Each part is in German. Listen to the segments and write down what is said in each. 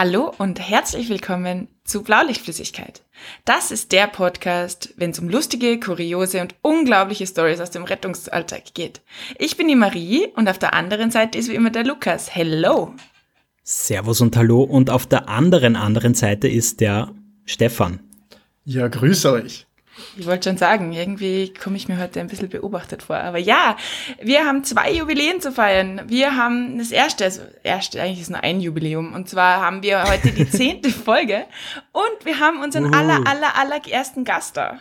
Hallo und herzlich willkommen zu Blaulichtflüssigkeit. Das ist der Podcast, wenn es um lustige, kuriose und unglaubliche Stories aus dem Rettungsalltag geht. Ich bin die Marie und auf der anderen Seite ist wie immer der Lukas. Hello! Servus und Hallo und auf der anderen anderen Seite ist der Stefan. Ja, grüße euch. Ich wollte schon sagen, irgendwie komme ich mir heute ein bisschen beobachtet vor. Aber ja, wir haben zwei Jubiläen zu feiern. Wir haben das erste, also erste, eigentlich ist nur ein Jubiläum. Und zwar haben wir heute die zehnte Folge und wir haben unseren Uhu. aller, aller, aller ersten Gast da.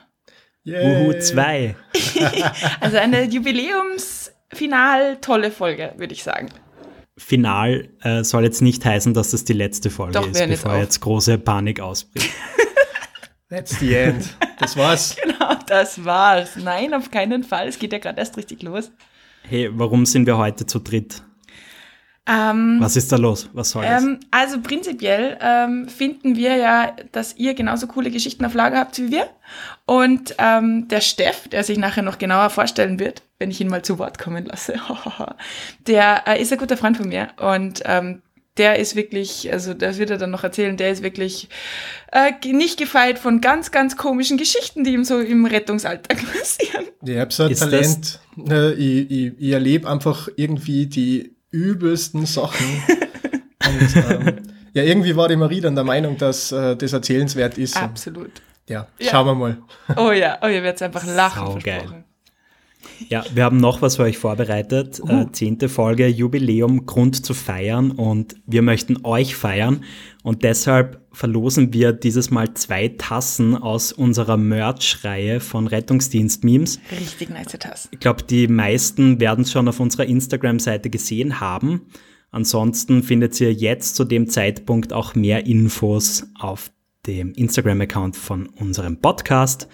Uhu, zwei. also eine Jubiläumsfinal, tolle Folge, würde ich sagen. Final äh, soll jetzt nicht heißen, dass das die letzte Folge Doch, ist, bevor jetzt, jetzt große Panik ausbricht. That's the end. Das war's. genau, das war's. Nein, auf keinen Fall. Es geht ja gerade erst richtig los. Hey, warum sind wir heute zu dritt? Ähm, Was ist da los? Was soll das? Ähm, also prinzipiell ähm, finden wir ja, dass ihr genauso coole Geschichten auf Lager habt wie wir. Und ähm, der Steff, der sich nachher noch genauer vorstellen wird, wenn ich ihn mal zu Wort kommen lasse, der äh, ist ein guter Freund von mir. Und ähm, der ist wirklich, also das wird er dann noch erzählen, der ist wirklich äh, nicht gefeit von ganz, ganz komischen Geschichten, die ihm so im Rettungsalltag passieren. Ich habe so ein ist Talent, äh, ich, ich, ich erlebe einfach irgendwie die übelsten Sachen. Und ähm, ja, irgendwie war die Marie dann der Meinung, dass äh, das erzählenswert ist. Absolut. Ja, ja, schauen wir mal. Oh ja, oh, ihr werdet einfach lachen. Sau geil. Ja, wir haben noch was für euch vorbereitet. Uh. Äh, zehnte Folge Jubiläum, Grund zu feiern und wir möchten euch feiern und deshalb verlosen wir dieses Mal zwei Tassen aus unserer Merch-Reihe von Rettungsdienst-Memes. Richtig nice Tassen. Ich glaube, die meisten werden es schon auf unserer Instagram-Seite gesehen haben. Ansonsten findet ihr jetzt zu dem Zeitpunkt auch mehr Infos auf dem Instagram-Account von unserem Podcast.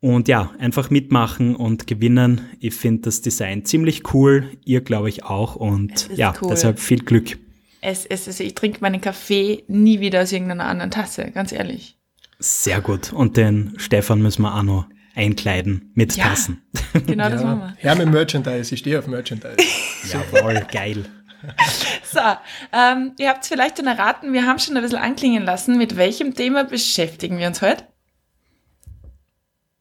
Und ja, einfach mitmachen und gewinnen. Ich finde das Design ziemlich cool. Ihr glaube ich auch. Und ja, cool. deshalb viel Glück. Es, es, also ich trinke meinen Kaffee nie wieder aus irgendeiner anderen Tasse, ganz ehrlich. Sehr gut. Und den Stefan müssen wir auch noch einkleiden mit ja, Tassen. Genau, ja. das machen wir. Ja, mit Merchandise. Ich stehe auf Merchandise. Jawohl, geil. So, ähm, ihr habt es vielleicht schon erraten, wir haben schon ein bisschen anklingen lassen. Mit welchem Thema beschäftigen wir uns heute?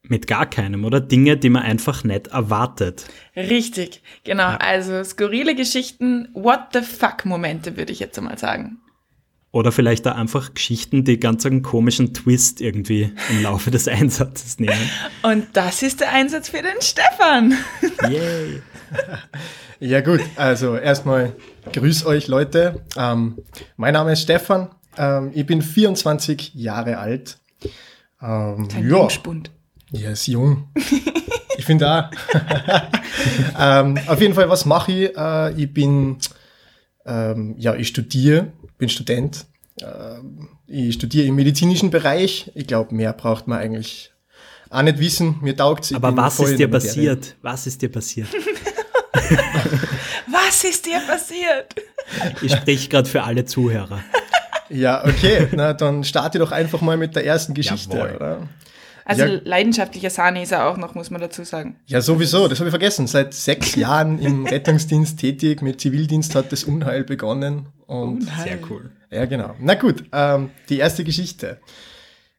Mit gar keinem, oder? Dinge, die man einfach nicht erwartet. Richtig, genau. Ja. Also skurrile Geschichten, what the fuck Momente, würde ich jetzt mal sagen. Oder vielleicht da einfach Geschichten, die ganz einen komischen Twist irgendwie im Laufe des Einsatzes nehmen. Und das ist der Einsatz für den Stefan. Yay. ja gut, also erstmal grüß euch Leute. Ähm, mein Name ist Stefan. Ähm, ich bin 24 Jahre alt. Ähm, Kein ja. Jungspund. Ja, ist jung. ich finde auch. ähm, auf jeden Fall, was mache ich? Äh, ich bin, ähm, ja, ich studiere, bin Student. Ähm, ich studiere im medizinischen Bereich. Ich glaube, mehr braucht man eigentlich auch nicht wissen. Mir taugt es. Aber was ist dir passiert? Was ist dir passiert? was ist dir passiert? Ich spreche gerade für alle Zuhörer. Ja, okay. Na, dann starte doch einfach mal mit der ersten Geschichte, Jawohl. oder? Also ja. leidenschaftlicher Sahne ist er auch noch, muss man dazu sagen. Ja, sowieso, das habe ich vergessen. Seit sechs Jahren im Rettungsdienst tätig, mit Zivildienst hat das Unheil begonnen. Und Unheil. Sehr cool. Ja, genau. Na gut, ähm, die erste Geschichte.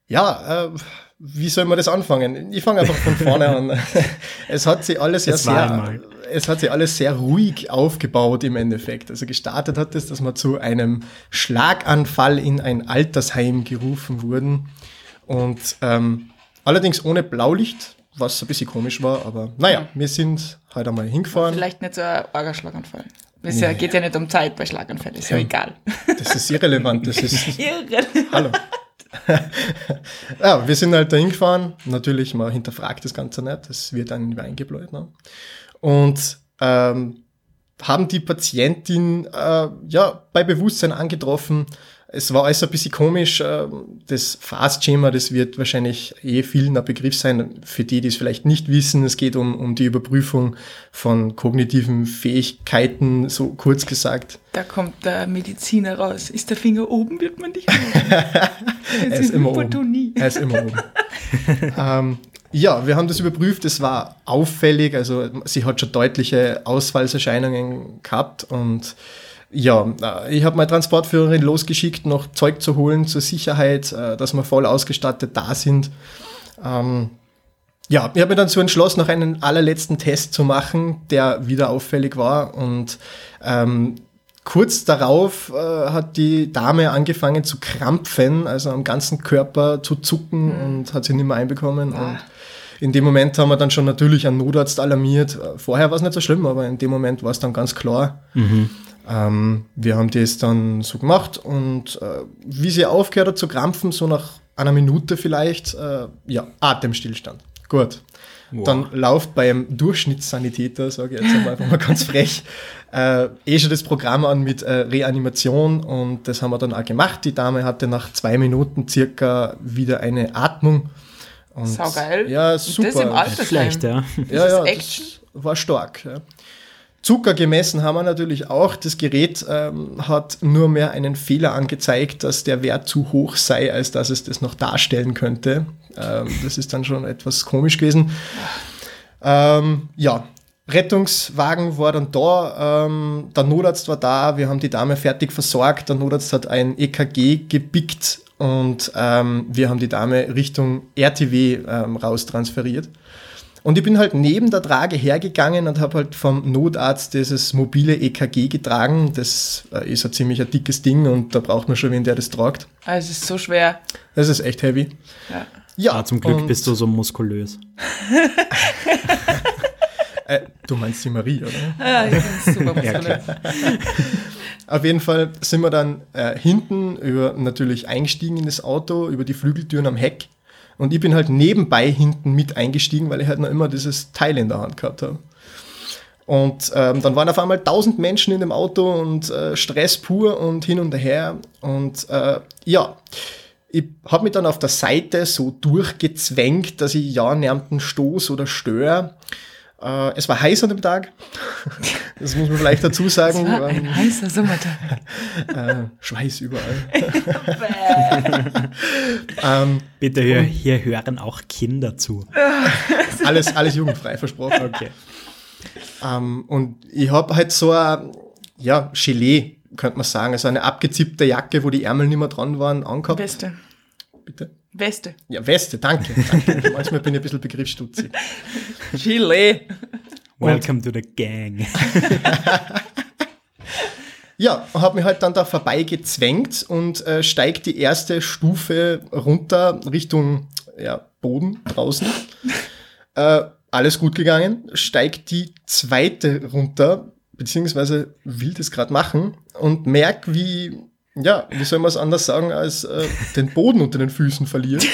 Ja, äh, wie soll man das anfangen? Ich fange einfach von vorne an. es hat sich alles ja sehr, es hat sich alles sehr ruhig aufgebaut im Endeffekt. Also gestartet hat es, dass wir zu einem Schlaganfall in ein Altersheim gerufen wurden. Und ähm, Allerdings ohne Blaulicht, was ein bisschen komisch war, aber naja, wir sind halt einmal hingefahren. Vielleicht nicht so ein Orgaschlaganfall. Es nee. geht ja nicht um Zeit bei Schlaganfällen, ist ja, ja egal. Das ist irrelevant. Das ist irrelevant. Hallo. ja, wir sind halt da hingefahren. Natürlich, man hinterfragt das Ganze nicht. Das wird dann eingebläut. Ne? Und ähm, haben die Patientin äh, ja bei Bewusstsein angetroffen, es war alles ein bisschen komisch. Ähm, das Fast-Schema, das wird wahrscheinlich eh vielen ein Begriff sein. Für die, die es vielleicht nicht wissen, es geht um, um die Überprüfung von kognitiven Fähigkeiten, so kurz gesagt. Da kommt der Mediziner raus. Ist der Finger oben, wird man dich er, ist immer oben. er ist immer oben. ähm, ja, wir haben das überprüft. Es war auffällig. Also sie hat schon deutliche Ausfallserscheinungen gehabt und ja, äh, ich habe meine Transportführerin losgeschickt, noch Zeug zu holen zur Sicherheit, äh, dass wir voll ausgestattet da sind. Ähm, ja, ich habe mir dann so entschlossen, noch einen allerletzten Test zu machen, der wieder auffällig war. Und ähm, kurz darauf äh, hat die Dame angefangen zu krampfen, also am ganzen Körper zu zucken mhm. und hat sie nicht mehr einbekommen. Ja. Und in dem Moment haben wir dann schon natürlich einen Notarzt alarmiert. Vorher war es nicht so schlimm, aber in dem Moment war es dann ganz klar. Mhm. Ähm, wir haben das dann so gemacht und äh, wie sie aufgehört hat zu krampfen, so nach einer Minute vielleicht, äh, ja, Atemstillstand. Gut. Wow. Dann läuft beim Durchschnittssanitäter, sage ich jetzt einfach mal ganz frech, äh, eh schon das Programm an mit äh, Reanimation und das haben wir dann auch gemacht. Die Dame hatte nach zwei Minuten circa wieder eine Atmung. Und Sau geil. Ja, super. Und das im Alter Schlecht, ja. ja, ja, das war stark. Ja. Zucker gemessen haben wir natürlich auch. Das Gerät ähm, hat nur mehr einen Fehler angezeigt, dass der Wert zu hoch sei, als dass es das noch darstellen könnte. Ähm, das ist dann schon etwas komisch gewesen. Ähm, ja, Rettungswagen war dann da, ähm, der Notarzt war da, wir haben die Dame fertig versorgt, der Notarzt hat ein EKG gepickt und ähm, wir haben die Dame Richtung RTW ähm, raustransferiert. Und ich bin halt neben der Trage hergegangen und habe halt vom Notarzt dieses mobile EKG getragen. Das äh, ist ein ziemlich ein dickes Ding und da braucht man schon wen, der das tragt. Ah, es ist so schwer. Das ist echt heavy. Ja, ja ah, zum Glück bist du so muskulös. äh, du meinst die Marie, oder? Ja, ich bin super muskulös. Auf jeden Fall sind wir dann äh, hinten über natürlich eingestiegen in das Auto, über die Flügeltüren am Heck und ich bin halt nebenbei hinten mit eingestiegen, weil ich halt noch immer dieses Teil in der Hand gehabt habe. Und ähm, dann waren auf einmal tausend Menschen in dem Auto und äh, Stress pur und hin und her. Und äh, ja, ich habe mich dann auf der Seite so durchgezwängt, dass ich ja niemanden stoß oder störe. Äh, es war heiß an dem Tag. Das muss man vielleicht dazu sagen. Es war ein ähm, heißer Sommertag. Äh, Schweiß überall. ähm, Bitte hier, hier hören auch Kinder zu. alles, alles jugendfrei, versprochen. Okay. Ähm, und ich habe halt so ein ja, Gelee, könnte man sagen, also eine abgezippte Jacke, wo die Ärmel nicht mehr dran waren, angehabt. Beste. Bitte? Weste. Ja, Weste, danke. danke. Manchmal bin ich ein bisschen begriffsstutzig. Chile. Welcome to the gang. ja, habe mich halt dann da vorbeigezwängt und äh, steigt die erste Stufe runter Richtung ja, Boden draußen. äh, alles gut gegangen. Steigt die zweite runter, beziehungsweise will das gerade machen und merk, wie ja, wie soll man es anders sagen, als äh, den Boden unter den Füßen verlieren.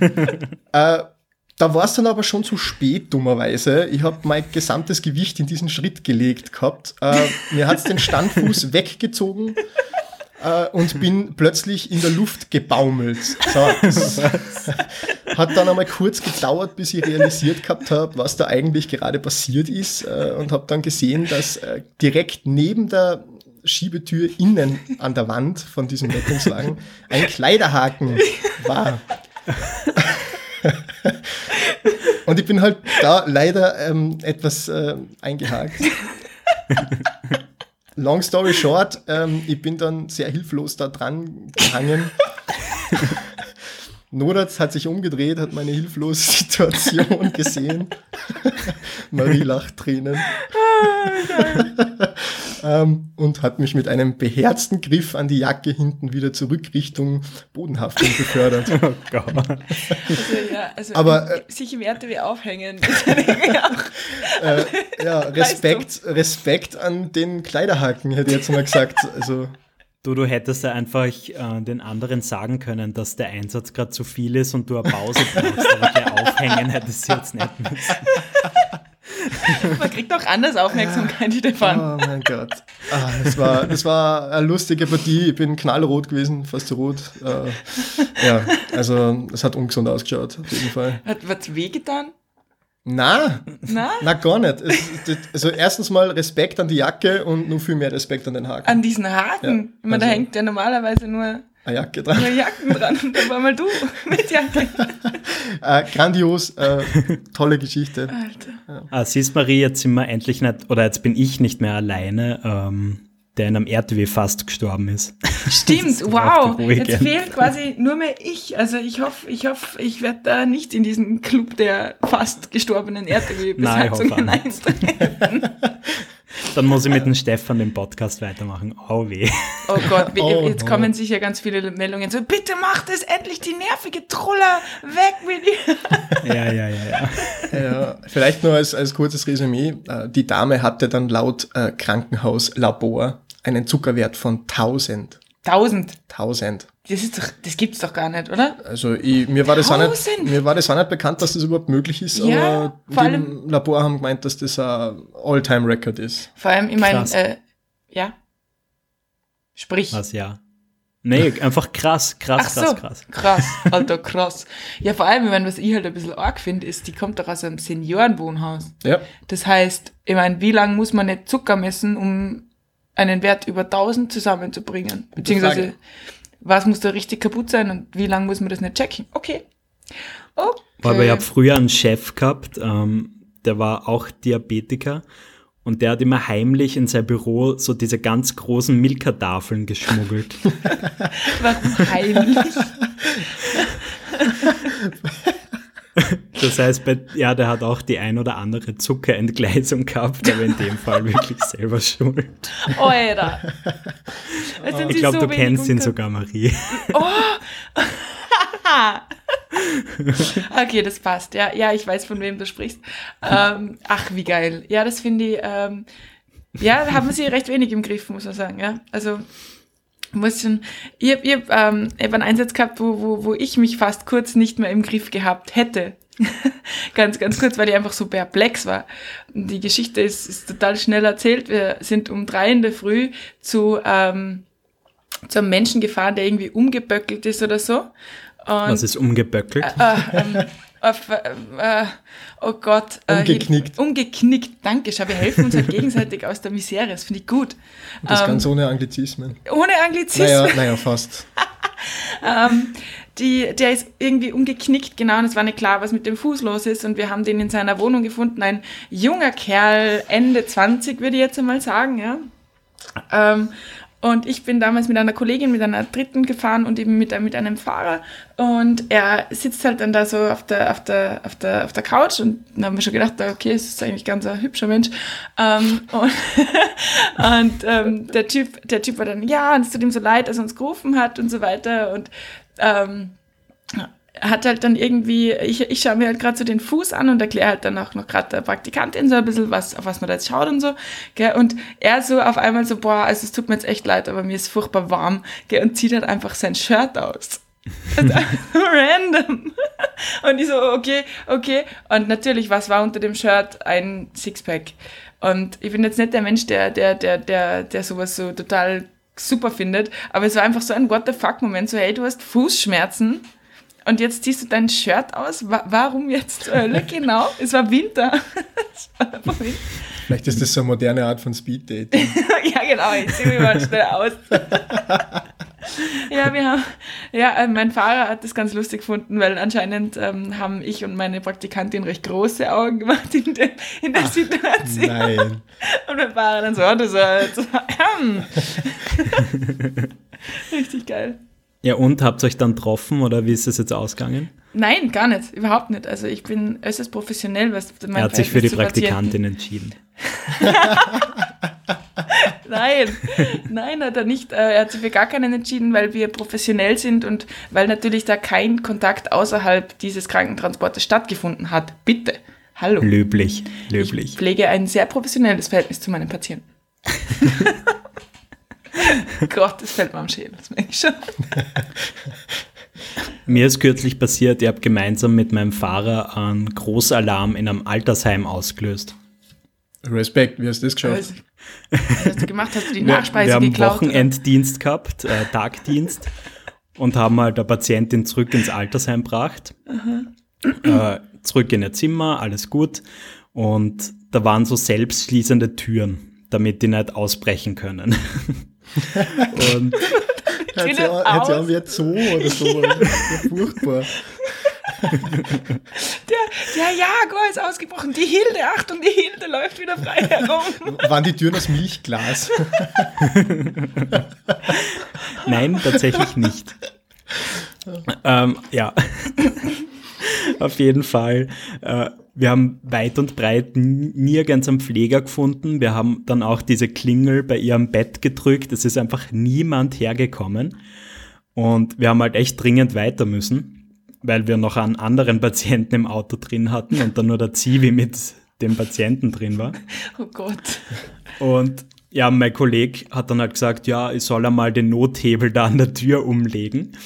äh, da war es dann aber schon zu spät, dummerweise. Ich habe mein gesamtes Gewicht in diesen Schritt gelegt gehabt. Äh, mir hat es den Standfuß weggezogen äh, und bin plötzlich in der Luft gebaumelt. So, das hat dann einmal kurz gedauert, bis ich realisiert gehabt habe, was da eigentlich gerade passiert ist äh, und habe dann gesehen, dass äh, direkt neben der Schiebetür innen an der Wand von diesem Rettungswagen ein Kleiderhaken war. Und ich bin halt da leider ähm, etwas äh, eingehakt. Long story short, ähm, ich bin dann sehr hilflos da dran gehangen. Nodatz hat sich umgedreht, hat meine hilflose Situation gesehen. Marie lacht Tränen. ähm, und hat mich mit einem beherzten Griff an die Jacke hinten wieder zurück Richtung Bodenhaftung befördert. oh Gott. Also, ja, also Aber, äh, sich im RTW aufhängen. äh, ja, Respekt, Respekt an den Kleiderhaken, hätte ich jetzt mal gesagt. Also, Du, du hättest ja einfach äh, den anderen sagen können, dass der Einsatz gerade zu viel ist und du eine Pause brauchst, aber Aufhängen hättest du jetzt nicht müssen. Man kriegt auch anders Aufmerksamkeit, Stefan. Oh mein Gott. Ah, das, war, das war eine lustige Partie. Ich bin knallrot gewesen, fast so rot. Äh, ja, also es hat ungesund ausgeschaut, auf jeden Fall. Hat was wehgetan? Na, na, na gar nicht. Also erstens mal Respekt an die Jacke und nur viel mehr Respekt an den Haken. An diesen Haken? Ja, ich meine, also, da hängt ja normalerweise nur eine Jacke dran. Eine Jacken dran und da war mal du mit Jacke. äh, grandios, äh, tolle Geschichte. Alter. Ja. Ah, siehst Marie, jetzt sind wir endlich nicht, oder jetzt bin ich nicht mehr alleine. Ähm, der in einem Erdweh fast gestorben ist. Stimmt, wow. Jetzt fehlt quasi nur mehr ich. Also ich hoffe, ich hoffe, ich werde da nicht in diesen Club der fast gestorbenen Erdwehbesatzungen eintreten. Dann muss ich mit dem Stefan den Podcast weitermachen. Oh weh. Oh Gott, oh, jetzt kommen sicher ganz viele Meldungen so, bitte macht es endlich die nervige Truller weg mit ihr. Ja, ja, ja, ja. ja vielleicht nur als, als kurzes Resümee. Äh, die Dame hatte dann laut äh, Krankenhauslabor einen Zuckerwert von 1000. 1000? 1000. Das, ist doch, das gibt's doch gar nicht, oder? Also ich, mir, war das auch nicht, mir war das auch nicht bekannt, dass das überhaupt möglich ist, ja, aber die im Labor haben gemeint, dass das ein All-Time-Record ist. Vor allem, ich meine, äh, ja. Sprich. Was, ja. Nee, einfach krass, krass, Ach krass, so, krass. Krass, alter, krass. Ja, vor allem, ich meine, was ich halt ein bisschen arg finde, ist, die kommt doch aus einem Seniorenwohnhaus. Ja. Das heißt, ich meine, wie lange muss man nicht Zucker messen, um einen Wert über 1000 zusammenzubringen? Beziehungsweise, was muss da richtig kaputt sein und wie lange muss man das nicht checken? Okay. Okay. Aber ich habe früher einen Chef gehabt, ähm, der war auch Diabetiker und der hat immer heimlich in sein Büro so diese ganz großen Milka-Tafeln geschmuggelt. Warum heimlich? Das heißt, bei, ja, der hat auch die ein oder andere Zuckerentgleisung gehabt, aber in dem Fall wirklich selber schuld. Alter. Ich glaube, so du kennst ihn sogar, Marie. Oh. okay, das passt. Ja, ja, ich weiß, von wem du sprichst. Ähm, ach, wie geil. Ja, das finde ich, ähm, ja, da haben sie recht wenig im Griff, muss man sagen. Ja, also muss schon, ich habe hab, ähm, hab einen Einsatz gehabt, wo, wo, wo ich mich fast kurz nicht mehr im Griff gehabt hätte. ganz, ganz kurz, weil ich einfach so perplex war. Die Geschichte ist, ist total schnell erzählt. Wir sind um drei in der Früh zu, ähm, zu einem Menschen gefahren, der irgendwie umgeböckelt ist oder so. Und, Was ist umgeböckelt? Äh, äh, ähm, auf, äh, äh, oh Gott. Äh, umgeknickt. Hier, umgeknickt, danke. Schau, wir helfen uns halt gegenseitig aus der Misere. Das finde ich gut. Und das ähm, ganz ohne Anglizismen. Ohne Anglizismen? Naja, naja fast. ähm, die, der ist irgendwie umgeknickt, genau, und es war nicht klar, was mit dem Fuß los ist. Und wir haben den in seiner Wohnung gefunden. Ein junger Kerl, Ende 20, würde ich jetzt einmal sagen, ja. Ähm, und ich bin damals mit einer Kollegin, mit einer dritten gefahren und eben mit, mit einem Fahrer. Und er sitzt halt dann da so auf der, auf der, auf der, auf der Couch und dann haben wir schon gedacht, okay, es ist eigentlich ganz ein hübscher Mensch. Ähm, und und ähm, der, typ, der Typ war dann, ja, und es tut ihm so leid, dass er uns gerufen hat und so weiter. Und ähm, hat halt dann irgendwie, ich, ich schaue mir halt gerade so den Fuß an und erkläre halt dann auch noch gerade der Praktikantin so ein bisschen, was, auf was man da jetzt schaut und so. Gell? Und er so auf einmal so, boah, also es tut mir jetzt echt leid, aber mir ist furchtbar warm. Gell? Und zieht halt einfach sein Shirt aus. random. Und ich so, okay, okay. Und natürlich, was war unter dem Shirt? Ein Sixpack. Und ich bin jetzt nicht der Mensch, der, der, der, der, der sowas so total super findet, aber es war einfach so ein What the fuck Moment, so hey, du hast Fußschmerzen und jetzt ziehst du dein Shirt aus. warum jetzt zur Hölle genau? Es war Winter. Vielleicht ist das so eine moderne Art von Speed Dating. ja, genau. Ich ziehe mich mal schnell aus. Ja, wir haben, ja, äh, mein Fahrer hat das ganz lustig gefunden, weil anscheinend ähm, haben ich und meine Praktikantin recht große Augen gemacht in, de, in der Ach, Situation. Nein. Und mein Fahrer dann so, oh, das war, das war Richtig geil. Ja, und habt ihr euch dann getroffen oder wie ist das jetzt ausgegangen? Nein, gar nicht, überhaupt nicht. Also ich bin äußerst professionell, was mein Er hat sich für die Praktikantin entschieden. nein, nein, hat er nicht. Äh, er hat sich für gar keinen entschieden, weil wir professionell sind und weil natürlich da kein Kontakt außerhalb dieses Krankentransportes stattgefunden hat. Bitte. Hallo. Löblich, löblich. Ich pflege ein sehr professionelles Verhältnis zu meinen Patienten. Gott, das fällt mir am Schädel, das merke ich schon. Mir ist kürzlich passiert, ich habe gemeinsam mit meinem Fahrer einen Großalarm in einem Altersheim ausgelöst. Respekt, wie hast du das geschafft? Was hast du gemacht? Hast du die Nachspeise wir, wir haben geklaut? Wochenenddienst oder? gehabt, äh, Tagdienst und haben halt der Patientin zurück ins Altersheim gebracht. Äh, zurück in ihr Zimmer, alles gut. Und da waren so selbstschließende Türen, damit die nicht ausbrechen können. Und hat sie auch, auch wie ein Zoo oder so. furchtbar. Der, Der Jaguar ist ausgebrochen. Die Hilde, Achtung, die Hilde läuft wieder frei herum. Waren die Türen aus Milchglas? Nein, tatsächlich nicht. ähm, ja. Auf jeden Fall. Äh, wir haben weit und breit nirgends einen Pfleger gefunden. Wir haben dann auch diese Klingel bei ihrem Bett gedrückt. Es ist einfach niemand hergekommen. Und wir haben halt echt dringend weiter müssen, weil wir noch einen anderen Patienten im Auto drin hatten und dann nur der Zivi mit dem Patienten drin war. Oh Gott. Und ja, mein Kollege hat dann halt gesagt, ja, ich soll einmal den Nothebel da an der Tür umlegen.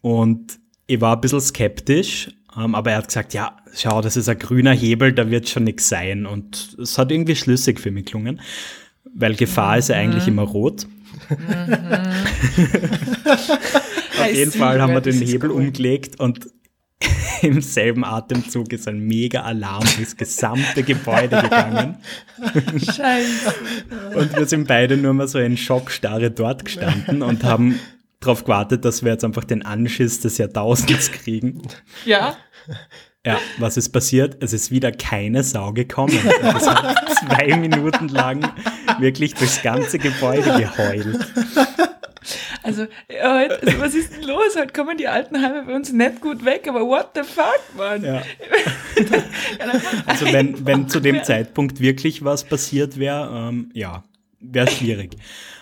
Und ich war ein bisschen skeptisch, ähm, aber er hat gesagt, ja, schau, das ist ein grüner Hebel, da wird schon nichts sein. Und es hat irgendwie schlüssig für mich gelungen, weil Gefahr mhm. ist ja eigentlich immer rot. Mhm. Auf jeden Fall haben wir den Hebel cool. umgelegt und im selben Atemzug ist ein mega Alarm durchs gesamte Gebäude gegangen. Scheiße. Und wir sind beide nur mal so in Schockstarre dort gestanden und haben darauf gewartet, dass wir jetzt einfach den Anschiss des Jahrtausends kriegen. Ja. Ja, was ist passiert? Es ist wieder keine Sau gekommen. Es hat zwei Minuten lang wirklich durchs ganze Gebäude geheult. Also, heute, also was ist denn los? Heute kommen die Altenheime bei uns nicht gut weg, aber what the fuck, Mann? Ja. also, wenn, wenn zu dem Zeitpunkt wirklich was passiert wäre, ähm, ja, wäre schwierig.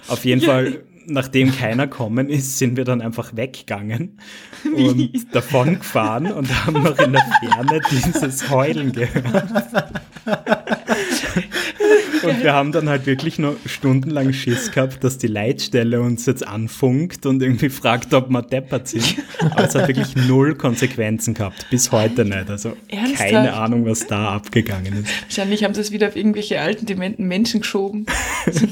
Auf jeden Fall nachdem keiner kommen ist, sind wir dann einfach weggegangen und davon gefahren und haben noch in der Ferne dieses Heulen gehört. Und wir haben dann halt wirklich nur stundenlang Schiss gehabt, dass die Leitstelle uns jetzt anfunkt und irgendwie fragt, ob wir deppert sind. Aber es hat wirklich null Konsequenzen gehabt. Bis heute nicht. Also Ernsthaft? keine Ahnung, was da abgegangen ist. Wahrscheinlich haben sie es wieder auf irgendwelche alten, dementen Menschen geschoben.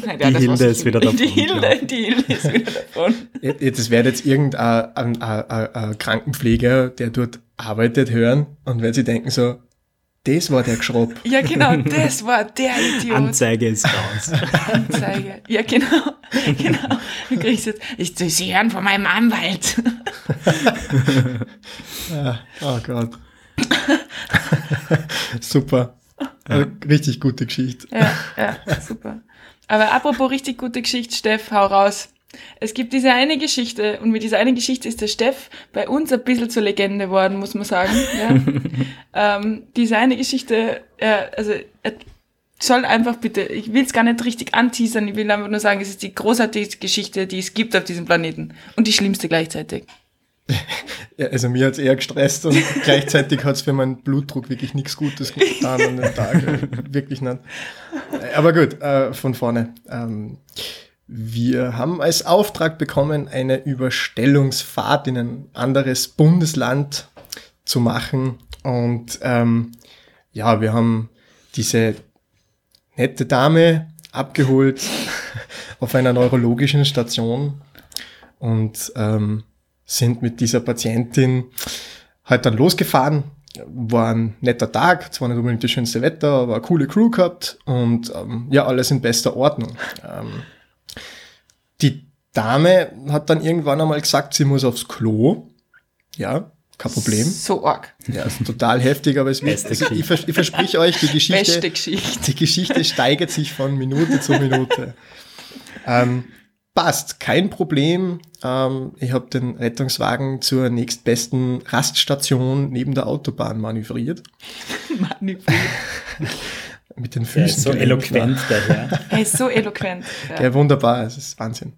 Nein, ja, die Hilde ist wieder davon. Die Hilde, die Hilde ist wieder davon. Das wäre jetzt irgendein ein, ein, ein Krankenpfleger, der dort arbeitet, hören und wenn sie denken so, das war der Geschrob. Ja, genau, das war der Idiot. Anzeige ist raus. Anzeige. Ja, genau. genau. Du kriegst jetzt, ich, Sie hören von meinem Anwalt. ja, oh Gott. super. Ja. Richtig gute Geschichte. Ja, ja, super. Aber apropos richtig gute Geschichte, Steff, hau raus. Es gibt diese eine Geschichte und mit dieser einen Geschichte ist der Steff bei uns ein bisschen zur Legende geworden, muss man sagen. Ja. ähm, diese eine Geschichte, äh, also er soll einfach bitte, ich will es gar nicht richtig anteasern, ich will einfach nur sagen, es ist die großartigste Geschichte, die es gibt auf diesem Planeten und die schlimmste gleichzeitig. Ja, also mir hat es eher gestresst und gleichzeitig hat es für meinen Blutdruck wirklich nichts Gutes getan an den Tag. wirklich nicht. Aber gut, äh, von vorne. Ähm, wir haben als Auftrag bekommen, eine Überstellungsfahrt in ein anderes Bundesland zu machen. Und ähm, ja, wir haben diese nette Dame abgeholt auf einer neurologischen Station und ähm, sind mit dieser Patientin halt dann losgefahren. War ein netter Tag, zwar nicht unbedingt das schönste Wetter, aber eine coole Crew gehabt und ähm, ja, alles in bester Ordnung. Ähm, die Dame hat dann irgendwann einmal gesagt, sie muss aufs Klo. Ja, kein Problem. So arg. Ja, ist total heftig, aber es wird, also ich, vers ich versprich euch, die Geschichte, Geschichte, die Geschichte steigert sich von Minute zu Minute. ähm, passt, kein Problem. Ähm, ich habe den Rettungswagen zur nächstbesten Raststation neben der Autobahn manövriert. manövriert. Mit den Füßen. Er ist so eloquent daher. Er ist so eloquent. Ja. ja, wunderbar, es ist Wahnsinn.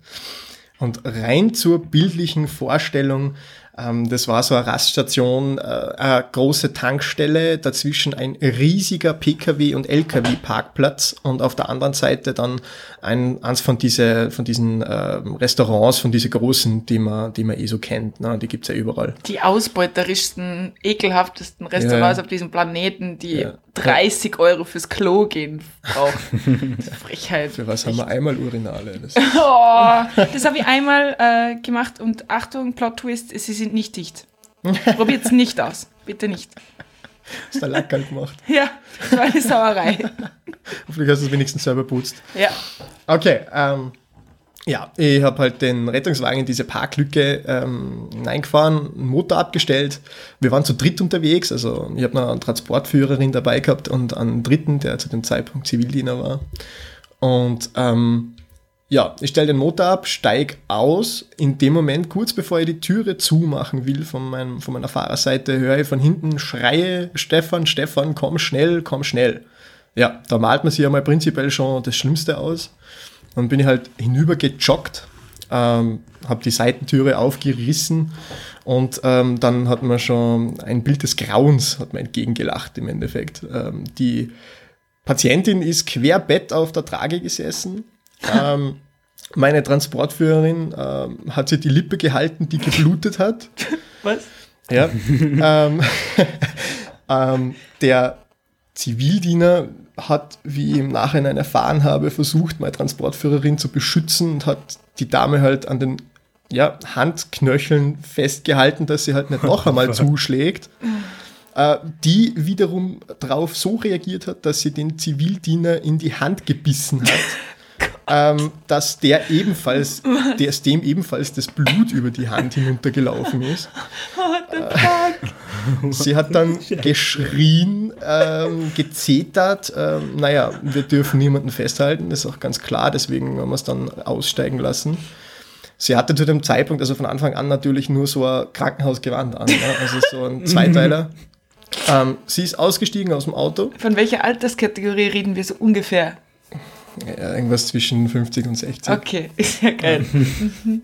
Und rein zur bildlichen Vorstellung ähm, das war so eine Raststation, äh, eine große Tankstelle, dazwischen ein riesiger Pkw- und Lkw-Parkplatz und auf der anderen Seite dann ein, eins von, diese, von diesen äh, Restaurants, von diesen großen, die man, die man eh so kennt. Ne? Die gibt's ja überall. Die ausbeuterischsten, ekelhaftesten Restaurants ja. auf diesem Planeten, die ja. 30 Euro fürs Klo gehen brauchen. Frechheit. Für was haben wir einmal Urinale? Das, oh, das habe ich einmal äh, gemacht und Achtung, Plot Twist, sie sind nicht dicht. Probiert's nicht aus. Bitte nicht. Hast du Lackerl gemacht? Ja, das war eine Sauerei. Hoffentlich hast du es wenigstens selber putzt. Ja. Okay, ähm, ja, ich habe halt den Rettungswagen in diese Parklücke ähm, hineingefahren, einen Motor abgestellt. Wir waren zu dritt unterwegs, also ich habe noch eine Transportführerin dabei gehabt und einen dritten, der zu dem Zeitpunkt Zivildiener war. Und ähm, ja, ich stelle den Motor ab, steig aus. In dem Moment, kurz bevor ich die Türe zumachen will von, meinem, von meiner Fahrerseite, höre ich von hinten Schreie, Stefan, Stefan, komm schnell, komm schnell. Ja, da malt man sich ja mal prinzipiell schon das Schlimmste aus. Dann bin ich halt hinübergejoggt, ähm, habe die Seitentüre aufgerissen und ähm, dann hat man schon ein Bild des Grauens hat man entgegengelacht im Endeffekt. Ähm, die Patientin ist querbett auf der Trage gesessen. ähm, meine Transportführerin ähm, hat sie die Lippe gehalten, die geblutet hat. Was? Ja. ähm, ähm, der Zivildiener hat, wie ich im Nachhinein erfahren habe, versucht, meine Transportführerin zu beschützen und hat die Dame halt an den ja, Handknöcheln festgehalten, dass sie halt nicht noch einmal zuschlägt. Äh, die wiederum darauf so reagiert hat, dass sie den Zivildiener in die Hand gebissen hat. Ähm, dass der ebenfalls, der ist dem ebenfalls das Blut über die Hand hinuntergelaufen ist. What the fuck? Sie hat dann geschrien, ähm, gezetert. Ähm, naja, wir dürfen niemanden festhalten, das ist auch ganz klar, deswegen haben wir es dann aussteigen lassen. Sie hatte zu dem Zeitpunkt, also von Anfang an natürlich nur so ein Krankenhausgewand an, ne? also so ein Zweiteiler. Ähm, sie ist ausgestiegen aus dem Auto. Von welcher Alterskategorie reden wir so ungefähr? Ja, irgendwas zwischen 50 und 60. Okay, ist ja geil.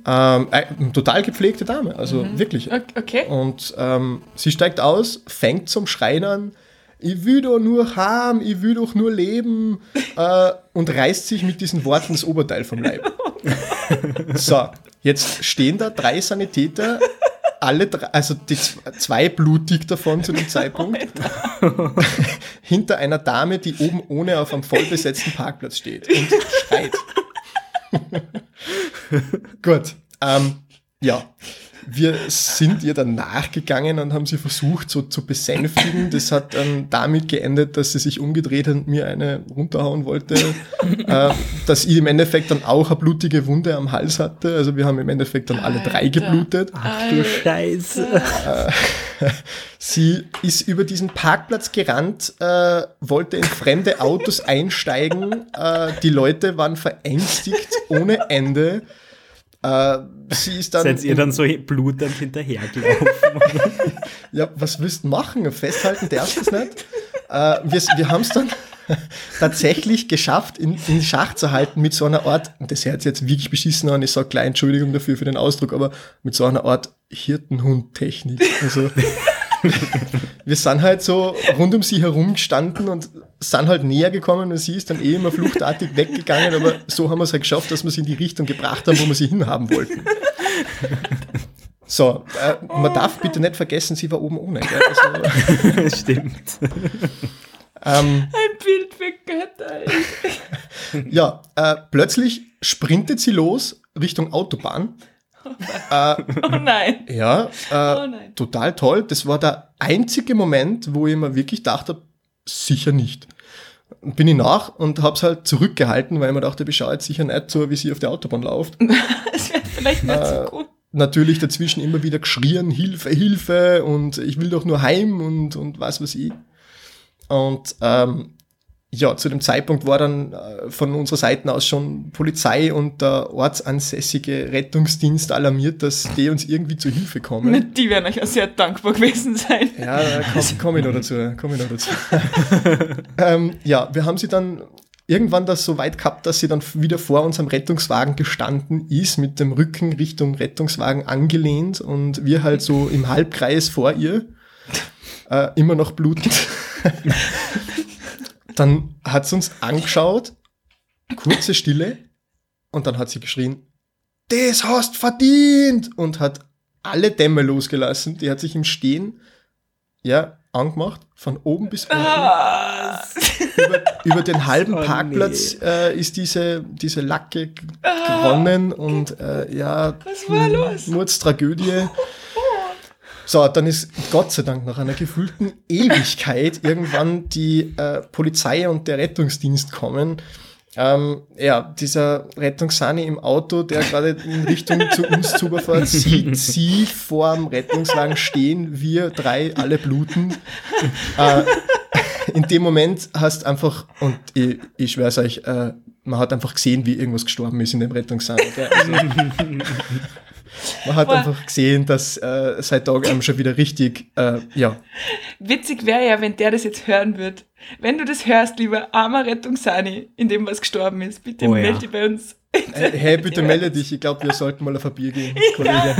ähm, äh, total gepflegte Dame, also mhm. wirklich. Okay. Und ähm, sie steigt aus, fängt zum Schreien an, ich will doch nur haben, ich will doch nur leben äh, und reißt sich mit diesen Worten das Oberteil vom Leib. so, jetzt stehen da drei Sanitäter alle drei, also die zwei blutig davon zu dem Zeitpunkt, hinter einer Dame, die oben ohne auf einem vollbesetzten Parkplatz steht und schreit. Gut, ähm, ja, wir sind ihr dann nachgegangen und haben sie versucht so zu besänftigen. Das hat dann damit geendet, dass sie sich umgedreht hat und mir eine runterhauen wollte. äh, dass ich im Endeffekt dann auch eine blutige Wunde am Hals hatte. Also wir haben im Endeffekt dann alle drei geblutet. Ach du Scheiße. Äh, sie ist über diesen Parkplatz gerannt, äh, wollte in fremde Autos einsteigen. Äh, die Leute waren verängstigt ohne Ende. Äh, sie ist dann. Seid ihr dann so blutend hinterhergelaufen? ja, was willst du machen? Festhalten darfst du es nicht. Äh, wir wir haben es dann tatsächlich geschafft, in, in Schach zu halten mit so einer Art, und das hört sich jetzt wirklich beschissen an, ich sage gleich Entschuldigung dafür für den Ausdruck, aber mit so einer Art Hirtenhund-Technik. Also wir sind halt so rund um sie herum gestanden und sind halt näher gekommen und sie ist dann eh immer fluchtartig weggegangen, aber so haben wir es halt geschafft, dass wir sie in die Richtung gebracht haben, wo wir sie hinhaben wollten. So, äh, man darf bitte nicht vergessen, sie war oben ohne. Gell? Also, Stimmt. Ähm, Ein Bild für Götter. ja, äh, plötzlich sprintet sie los Richtung Autobahn äh, oh nein. Ja, äh, oh nein. total toll. Das war der einzige Moment, wo ich mir wirklich dachte, sicher nicht. Bin ich nach und hab's halt zurückgehalten, weil ich mir dachte, ich schaue jetzt sicher nicht so, wie sie auf der Autobahn läuft. das wäre vielleicht nicht äh, so gut. Natürlich dazwischen immer wieder geschrien, Hilfe, Hilfe und ich will doch nur heim und, und was weiß ich. Und ähm, ja, zu dem Zeitpunkt war dann äh, von unserer Seite aus schon Polizei und der ortsansässige Rettungsdienst alarmiert, dass die uns irgendwie zu Hilfe kommen. Die werden euch ja sehr dankbar gewesen sein. Ja, da komme komm ich noch dazu. Komm ich noch dazu. ähm, ja, wir haben sie dann irgendwann das so weit gehabt, dass sie dann wieder vor unserem Rettungswagen gestanden ist, mit dem Rücken Richtung Rettungswagen angelehnt und wir halt so im Halbkreis vor ihr, äh, immer noch blutend. Dann hat sie uns angeschaut, kurze Stille, und dann hat sie geschrien, das hast verdient! Und hat alle Dämme losgelassen. Die hat sich im Stehen, ja, angemacht, von oben bis unten. Über, über, den halben oh, Parkplatz nee. äh, ist diese, diese Lacke gewonnen und äh, ja, Was war los? Mordstragödie. So, dann ist Gott sei Dank nach einer gefühlten Ewigkeit irgendwann die äh, Polizei und der Rettungsdienst kommen. Ähm, ja, dieser Rettungssani im Auto, der gerade in Richtung zu uns zubefährt, sieht sie vorm Rettungswagen stehen, wir drei alle bluten. Äh, in dem Moment hast einfach, und ich, ich schwör's euch, äh, man hat einfach gesehen, wie irgendwas gestorben ist in dem Rettungssani. Also, man hat Boah. einfach gesehen, dass äh, seit Tag einem schon wieder richtig, äh, ja. Witzig wäre ja, wenn der das jetzt hören wird. Wenn du das hörst, lieber armer Rettungssani, in dem was gestorben ist, bitte oh, melde ja. dich bei uns. Hey, hey bitte melde dich. Ich glaube, wir sollten mal auf ein Bier gehen, ja,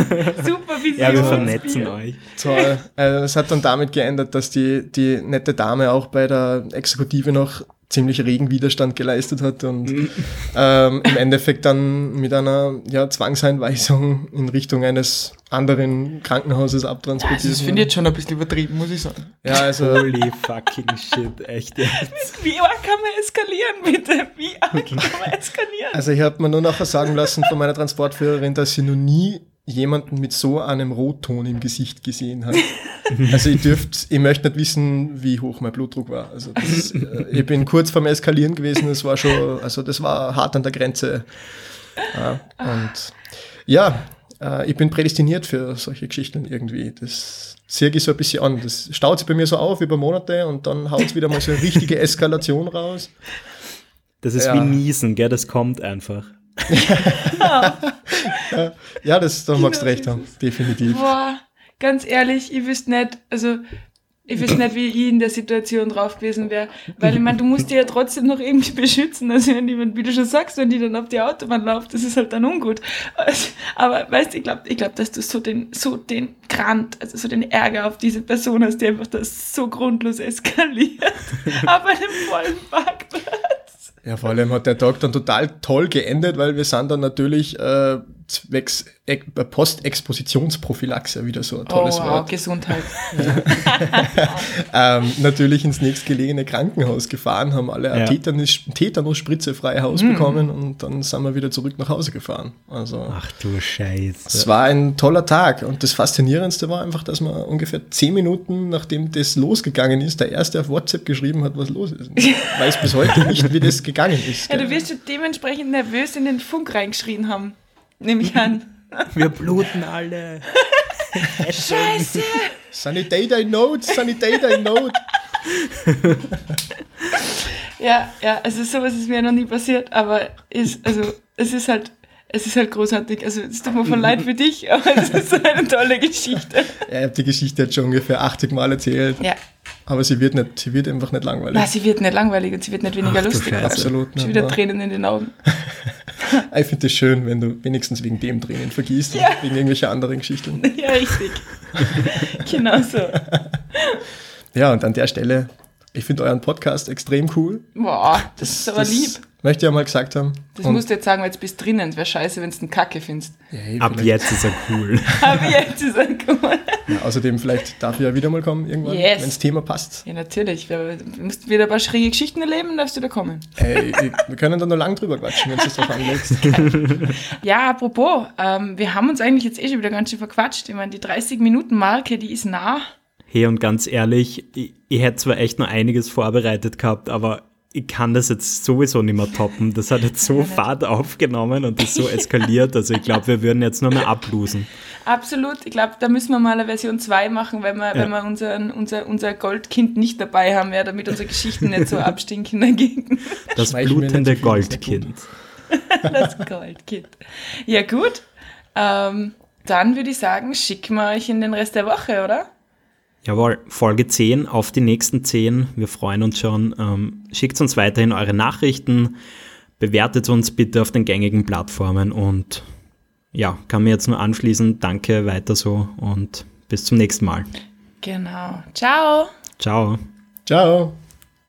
super Vision. Ja, wir vernetzen euch. Toll. Äh, es hat dann damit geändert, dass die, die nette Dame auch bei der Exekutive noch ziemlich regen Widerstand geleistet hat und mhm. ähm, im Endeffekt dann mit einer ja, Zwangseinweisung in Richtung eines anderen Krankenhauses abtransportiert. Ja, das finde ich jetzt schon ein bisschen übertrieben, muss ich sagen. Ja, also Holy fucking shit, echt jetzt. Wie arg kann man eskalieren, bitte? Wie arg kann man eskalieren? Also ich habe mir nur nachher sagen lassen von meiner Transportführerin, dass sie noch nie jemanden mit so einem Rotton im Gesicht gesehen hat. Also ich dürft, ich möchte nicht wissen, wie hoch mein Blutdruck war. Also das, äh, ich bin kurz vorm Eskalieren gewesen, das war schon, also das war hart an der Grenze. Ja, und ja, äh, ich bin prädestiniert für solche Geschichten irgendwie. Das sehe ich so ein bisschen an. Das staut sich bei mir so auf über Monate und dann haut es wieder mal so eine richtige Eskalation raus. Das ist ja. wie Niesen, gell? Das kommt einfach. ja, das, da magst du recht haben, definitiv. Boah, ganz ehrlich, ich wüsste nicht, also ich wüsste nicht, wie ich in der Situation drauf gewesen wäre. Weil ich meine, du musst dich ja trotzdem noch irgendwie beschützen. Also wenn jemand, wie du schon sagst, wenn die dann auf die Autobahn läuft, das ist halt dann ungut. Aber weißt du, ich glaube, ich glaub, dass du so den, so den Grant, also so den Ärger auf diese Person hast, die einfach das so grundlos eskaliert. auf einem vollen Parkplatz. Ja, vor allem hat der Tag dann total toll geendet, weil wir sind dann natürlich äh, zwecks Postexpositionsprophylaxe, wieder so ein tolles oh, Wort. Gesundheit. ähm, natürlich ins nächstgelegene Krankenhaus gefahren, haben alle ja. Tetanus, Tetanus-Spritze frei Haus mm. bekommen und dann sind wir wieder zurück nach Hause gefahren. Also, Ach du Scheiße. Es war ein toller Tag und das Faszinierendste war einfach, dass man ungefähr zehn Minuten, nachdem das losgegangen ist, der Erste auf WhatsApp geschrieben hat, was los ist. Ich weiß bis heute nicht, wie das gegangen ist. Ja, du wirst schon dementsprechend nervös in den Funk reingeschrien haben nehme ich an. Wir bluten alle. Scheiße! Sanitäter in Not, Sanitäter in Not. ja, ja, also sowas ist mir noch nie passiert, aber ist, also, es ist halt, es ist halt großartig. Also es tut mir von leid für dich, aber es ist eine tolle Geschichte. Ja, ich habe die Geschichte jetzt schon ungefähr 80 Mal erzählt. Ja. Aber sie wird, nicht, sie wird einfach nicht langweilig. Nein, sie wird nicht langweilig und sie wird nicht weniger Ach, lustig. Absolut. Schon wieder Tränen in den Augen. ich finde es schön, wenn du wenigstens wegen dem Tränen vergießt ja. und wegen irgendwelcher anderen Geschichten. Ja, richtig. genau so. Ja, und an der Stelle, ich finde euren Podcast extrem cool. Boah, das, das ist aber das lieb. Möchte ja mal gesagt haben. Das und musst du jetzt sagen, weil jetzt bist drinnen. Es wäre scheiße, wenn du einen Kacke findest. Ja, Ab jetzt ist er cool. Ab jetzt ist er cool. Ja, außerdem, vielleicht darf ich ja wieder mal kommen irgendwann, yes. wenn das Thema passt. Ja, natürlich. Du musst wieder ein paar schräge Geschichten erleben, darfst du da kommen. Ey, wir können da noch lang drüber quatschen, wenn du es drauf anlegst. ja, apropos, ähm, wir haben uns eigentlich jetzt eh schon wieder ganz schön verquatscht. Ich meine, die 30-Minuten-Marke, die ist nah. Hey, und ganz ehrlich, ich, ich hätte zwar echt noch einiges vorbereitet gehabt, aber ich kann das jetzt sowieso nicht mehr toppen. Das hat jetzt so Fahrt aufgenommen und ist so eskaliert. Also ich glaube, wir würden jetzt nur mehr ablosen. Absolut. Ich glaube, da müssen wir mal eine Version 2 machen, wenn wir, ja. wenn wir unseren, unser, unser Goldkind nicht dabei haben, ja, damit unsere Geschichten nicht so abstinken dagegen. Das blutende Goldkind. das Goldkind. Ja gut. Ähm, dann würde ich sagen, schicken wir euch in den Rest der Woche, oder? Jawohl, Folge 10 auf die nächsten 10. Wir freuen uns schon. Ähm, schickt uns weiterhin eure Nachrichten, bewertet uns bitte auf den gängigen Plattformen und ja, kann mir jetzt nur anschließen. Danke, weiter so und bis zum nächsten Mal. Genau. Ciao. Ciao. Ciao.